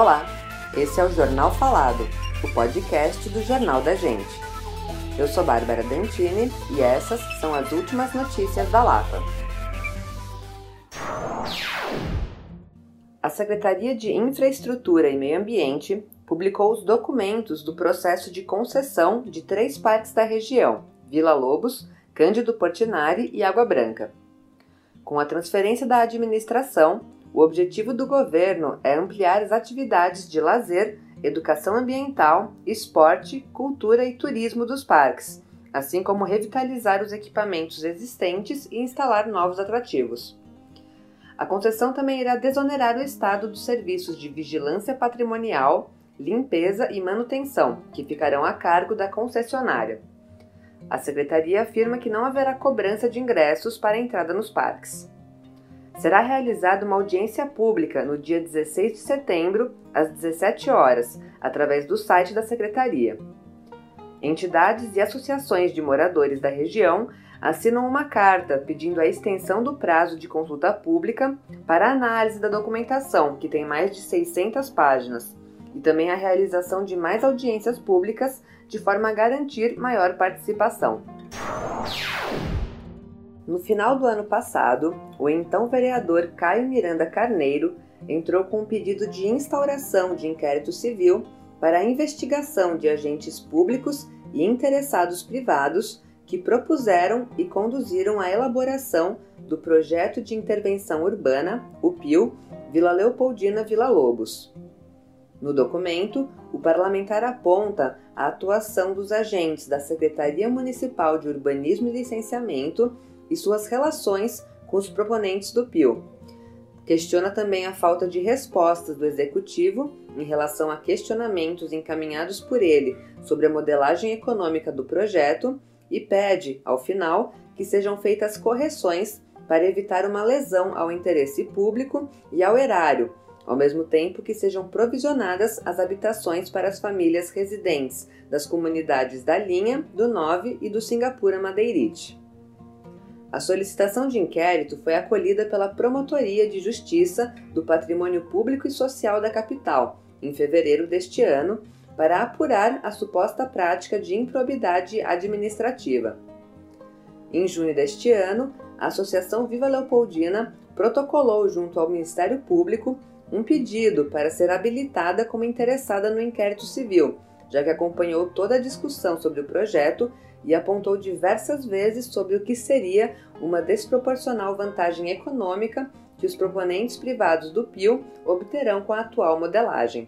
Olá, esse é o Jornal Falado, o podcast do Jornal da Gente. Eu sou Bárbara Dantini e essas são as últimas notícias da Lapa. A Secretaria de Infraestrutura e Meio Ambiente publicou os documentos do processo de concessão de três parques da região: Vila Lobos, Cândido Portinari e Água Branca. Com a transferência da administração, o objetivo do governo é ampliar as atividades de lazer, educação ambiental, esporte, cultura e turismo dos parques, assim como revitalizar os equipamentos existentes e instalar novos atrativos. A concessão também irá desonerar o Estado dos serviços de vigilância patrimonial, limpeza e manutenção, que ficarão a cargo da concessionária. A secretaria afirma que não haverá cobrança de ingressos para a entrada nos parques será realizada uma audiência pública no dia 16 de setembro, às 17 horas, através do site da Secretaria. Entidades e associações de moradores da região assinam uma carta pedindo a extensão do prazo de consulta pública para análise da documentação, que tem mais de 600 páginas, e também a realização de mais audiências públicas de forma a garantir maior participação. No final do ano passado, o então vereador Caio Miranda Carneiro entrou com um pedido de instauração de inquérito civil para a investigação de agentes públicos e interessados privados que propuseram e conduziram a elaboração do Projeto de Intervenção Urbana, o PIL, Vila Leopoldina Vila Lobos. No documento, o parlamentar aponta a atuação dos agentes da Secretaria Municipal de Urbanismo e Licenciamento e suas relações com os proponentes do PIL. Questiona também a falta de respostas do executivo em relação a questionamentos encaminhados por ele sobre a modelagem econômica do projeto e pede, ao final, que sejam feitas correções para evitar uma lesão ao interesse público e ao erário, ao mesmo tempo que sejam provisionadas as habitações para as famílias residentes das comunidades da Linha, do Nove e do Singapura Madeirite. A solicitação de inquérito foi acolhida pela Promotoria de Justiça do Patrimônio Público e Social da capital, em fevereiro deste ano, para apurar a suposta prática de improbidade administrativa. Em junho deste ano, a Associação Viva Leopoldina protocolou junto ao Ministério Público um pedido para ser habilitada como interessada no inquérito civil, já que acompanhou toda a discussão sobre o projeto e apontou diversas vezes sobre o que seria uma desproporcional vantagem econômica que os proponentes privados do PIL obterão com a atual modelagem.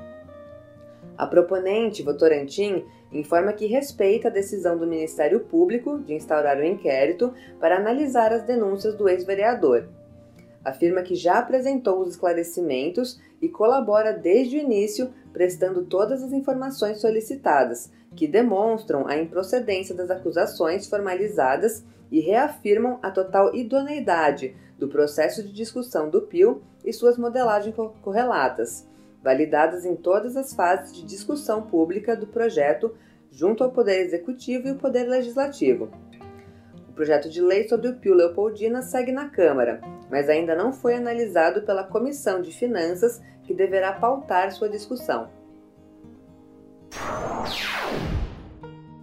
A proponente, Votorantim, informa que respeita a decisão do Ministério Público de instaurar o um inquérito para analisar as denúncias do ex-vereador. Afirma que já apresentou os esclarecimentos e colabora desde o início, prestando todas as informações solicitadas, que demonstram a improcedência das acusações formalizadas e reafirmam a total idoneidade do processo de discussão do PIL e suas modelagens correlatas, validadas em todas as fases de discussão pública do projeto junto ao Poder Executivo e o Poder Legislativo. O projeto de lei sobre o PIL Leopoldina segue na Câmara, mas ainda não foi analisado pela Comissão de Finanças, que deverá pautar sua discussão.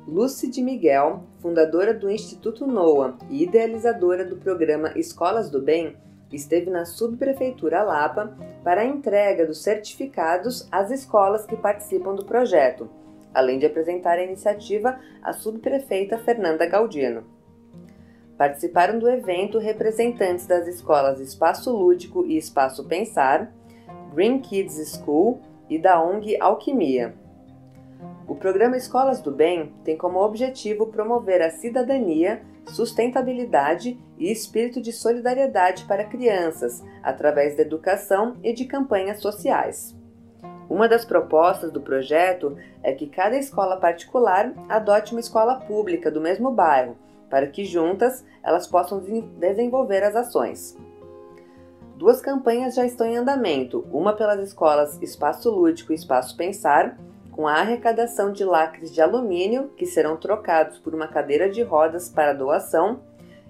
Lucy de Miguel, fundadora do Instituto NOA e idealizadora do programa Escolas do Bem, esteve na Subprefeitura Lapa para a entrega dos certificados às escolas que participam do projeto, além de apresentar a iniciativa à subprefeita Fernanda Galdino. Participaram do evento representantes das escolas Espaço Lúdico e Espaço Pensar, Green Kids School e da ONG Alquimia. O programa Escolas do Bem tem como objetivo promover a cidadania, sustentabilidade e espírito de solidariedade para crianças, através da educação e de campanhas sociais. Uma das propostas do projeto é que cada escola particular adote uma escola pública do mesmo bairro, para que juntas elas possam desenvolver as ações. Duas campanhas já estão em andamento, uma pelas escolas Espaço Lúdico e Espaço Pensar com a arrecadação de lacres de alumínio, que serão trocados por uma cadeira de rodas para doação,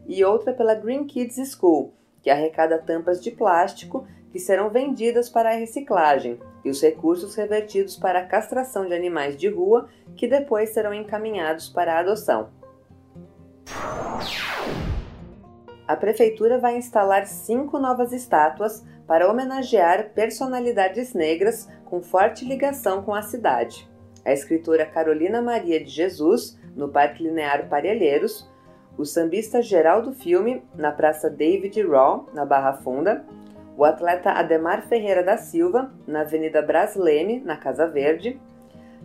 e outra pela Green Kids School, que arrecada tampas de plástico, que serão vendidas para a reciclagem e os recursos revertidos para a castração de animais de rua que depois serão encaminhados para a adoção. A prefeitura vai instalar cinco novas estátuas para homenagear personalidades negras com forte ligação com a cidade. A escritora Carolina Maria de Jesus, no Parque Linear Parelheiros, o sambista Geraldo Filme, na Praça David Raw, na Barra Funda, o atleta Ademar Ferreira da Silva, na Avenida Brasleme, na Casa Verde,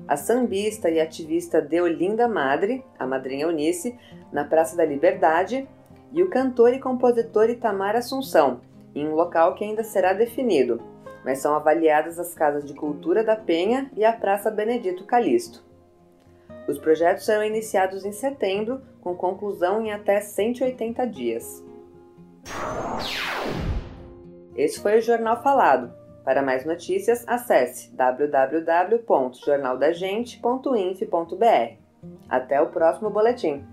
a sambista e ativista Deolinda Madre, a madrinha Eunice, na Praça da Liberdade, e o cantor e compositor Itamar Assunção, em um local que ainda será definido, mas são avaliadas as Casas de Cultura da Penha e a Praça Benedito Calixto. Os projetos serão iniciados em setembro, com conclusão em até 180 dias. Esse foi o Jornal Falado. Para mais notícias, acesse www.jornaldagente.inf.br. Até o próximo boletim.